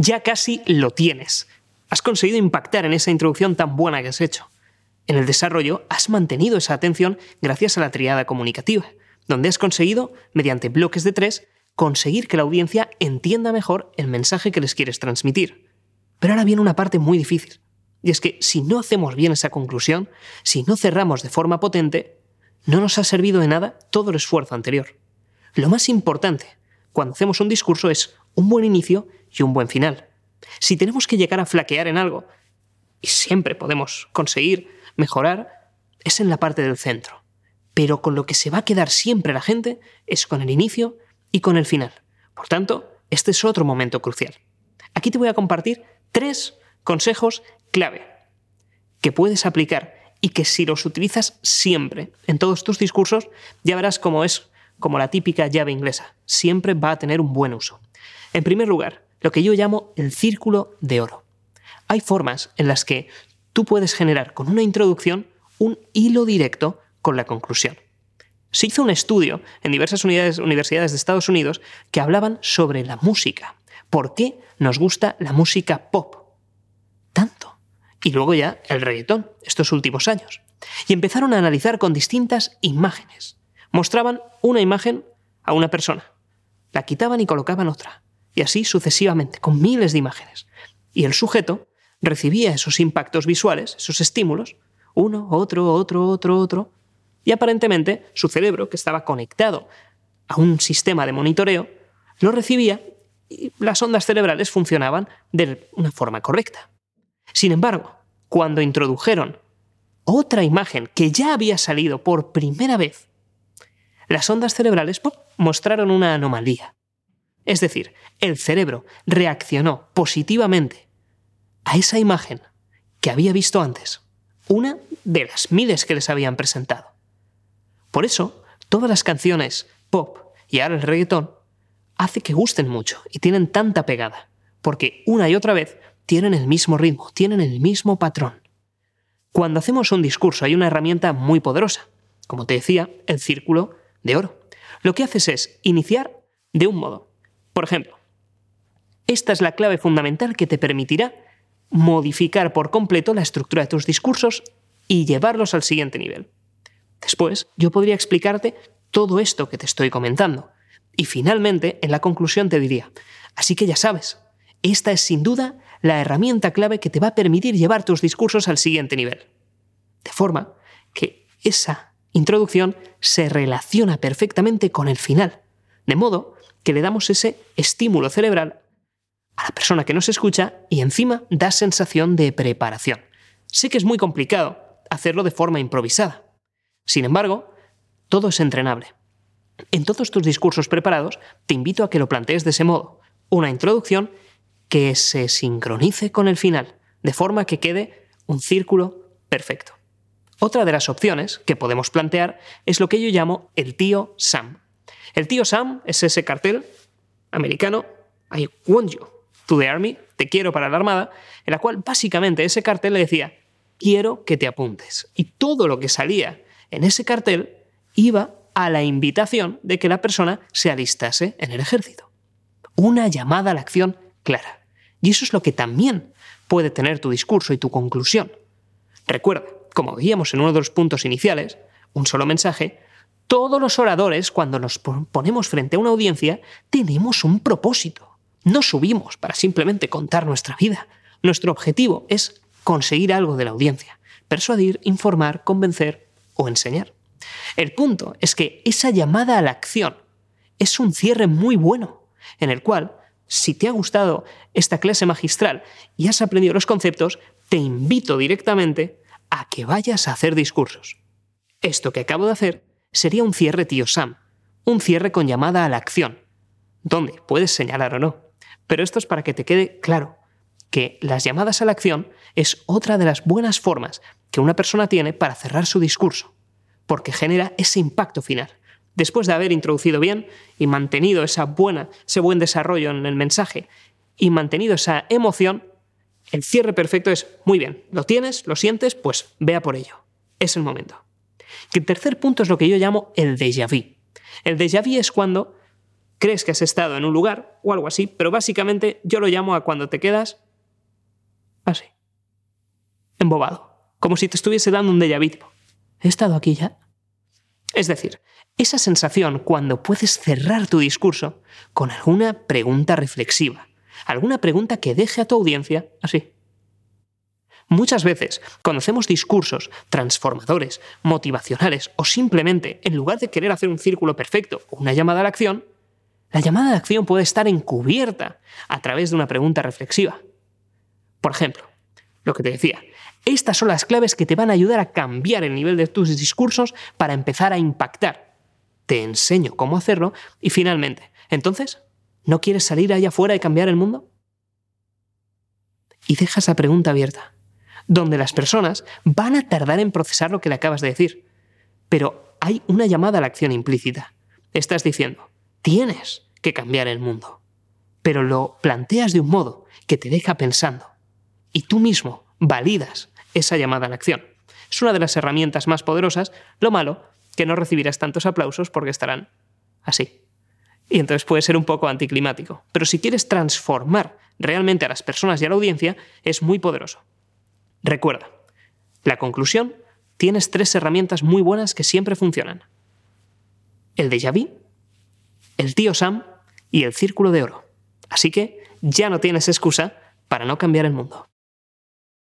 Ya casi lo tienes. Has conseguido impactar en esa introducción tan buena que has hecho. En el desarrollo has mantenido esa atención gracias a la triada comunicativa, donde has conseguido, mediante bloques de tres, conseguir que la audiencia entienda mejor el mensaje que les quieres transmitir. Pero ahora viene una parte muy difícil. Y es que si no hacemos bien esa conclusión, si no cerramos de forma potente, no nos ha servido de nada todo el esfuerzo anterior. Lo más importante cuando hacemos un discurso es un buen inicio y un buen final. Si tenemos que llegar a flaquear en algo, y siempre podemos conseguir mejorar, es en la parte del centro. Pero con lo que se va a quedar siempre la gente es con el inicio y con el final. Por tanto, este es otro momento crucial. Aquí te voy a compartir tres consejos clave que puedes aplicar y que si los utilizas siempre en todos tus discursos, ya verás cómo es como la típica llave inglesa. Siempre va a tener un buen uso. En primer lugar, lo que yo llamo el círculo de oro. Hay formas en las que tú puedes generar con una introducción un hilo directo con la conclusión. Se hizo un estudio en diversas universidades de Estados Unidos que hablaban sobre la música. ¿Por qué nos gusta la música pop? Tanto. Y luego ya el reggaetón, estos últimos años. Y empezaron a analizar con distintas imágenes. Mostraban una imagen a una persona, la quitaban y colocaban otra y así sucesivamente, con miles de imágenes. Y el sujeto recibía esos impactos visuales, esos estímulos, uno, otro, otro, otro, otro, y aparentemente su cerebro, que estaba conectado a un sistema de monitoreo, lo recibía y las ondas cerebrales funcionaban de una forma correcta. Sin embargo, cuando introdujeron otra imagen que ya había salido por primera vez, las ondas cerebrales mostraron una anomalía. Es decir, el cerebro reaccionó positivamente a esa imagen que había visto antes, una de las miles que les habían presentado. Por eso, todas las canciones pop y ahora el reggaetón hace que gusten mucho y tienen tanta pegada, porque una y otra vez tienen el mismo ritmo, tienen el mismo patrón. Cuando hacemos un discurso hay una herramienta muy poderosa, como te decía, el círculo de oro. Lo que haces es iniciar de un modo, por ejemplo, esta es la clave fundamental que te permitirá modificar por completo la estructura de tus discursos y llevarlos al siguiente nivel. Después, yo podría explicarte todo esto que te estoy comentando. Y finalmente, en la conclusión te diría, así que ya sabes, esta es sin duda la herramienta clave que te va a permitir llevar tus discursos al siguiente nivel. De forma que esa introducción se relaciona perfectamente con el final. De modo que le damos ese estímulo cerebral a la persona que nos escucha y encima da sensación de preparación. Sé que es muy complicado hacerlo de forma improvisada. Sin embargo, todo es entrenable. En todos tus discursos preparados, te invito a que lo plantees de ese modo. Una introducción que se sincronice con el final, de forma que quede un círculo perfecto. Otra de las opciones que podemos plantear es lo que yo llamo el tío Sam. El tío Sam es ese cartel americano, I want you to the army, te quiero para la armada, en la cual básicamente ese cartel le decía, quiero que te apuntes. Y todo lo que salía en ese cartel iba a la invitación de que la persona se alistase en el ejército. Una llamada a la acción clara. Y eso es lo que también puede tener tu discurso y tu conclusión. Recuerda, como veíamos en uno de los puntos iniciales, un solo mensaje todos los oradores, cuando nos ponemos frente a una audiencia, tenemos un propósito. No subimos para simplemente contar nuestra vida. Nuestro objetivo es conseguir algo de la audiencia. Persuadir, informar, convencer o enseñar. El punto es que esa llamada a la acción es un cierre muy bueno, en el cual, si te ha gustado esta clase magistral y has aprendido los conceptos, te invito directamente a que vayas a hacer discursos. Esto que acabo de hacer sería un cierre tío Sam, un cierre con llamada a la acción, donde puedes señalar o no. Pero esto es para que te quede claro que las llamadas a la acción es otra de las buenas formas que una persona tiene para cerrar su discurso, porque genera ese impacto final. Después de haber introducido bien y mantenido esa buena, ese buen desarrollo en el mensaje y mantenido esa emoción, el cierre perfecto es muy bien, lo tienes, lo sientes, pues vea por ello. Es el momento. El tercer punto es lo que yo llamo el déjà vu. El déjà vu es cuando crees que has estado en un lugar o algo así, pero básicamente yo lo llamo a cuando te quedas así, embobado, como si te estuviese dando un déjà vu. ¿He estado aquí ya? Es decir, esa sensación cuando puedes cerrar tu discurso con alguna pregunta reflexiva, alguna pregunta que deje a tu audiencia así. Muchas veces, cuando hacemos discursos transformadores, motivacionales o simplemente, en lugar de querer hacer un círculo perfecto o una llamada a la acción, la llamada de acción puede estar encubierta a través de una pregunta reflexiva. Por ejemplo, lo que te decía, estas son las claves que te van a ayudar a cambiar el nivel de tus discursos para empezar a impactar. Te enseño cómo hacerlo y finalmente, entonces, ¿no quieres salir allá afuera y cambiar el mundo? Y deja esa pregunta abierta, donde las personas van a tardar en procesar lo que le acabas de decir, pero hay una llamada a la acción implícita. Estás diciendo, tienes que cambiar el mundo. Pero lo planteas de un modo que te deja pensando. Y tú mismo validas esa llamada a la acción. Es una de las herramientas más poderosas. Lo malo, que no recibirás tantos aplausos porque estarán así. Y entonces puede ser un poco anticlimático. Pero si quieres transformar realmente a las personas y a la audiencia, es muy poderoso. Recuerda, la conclusión, tienes tres herramientas muy buenas que siempre funcionan. El déjà vu, el tío Sam y el círculo de oro. Así que ya no tienes excusa para no cambiar el mundo.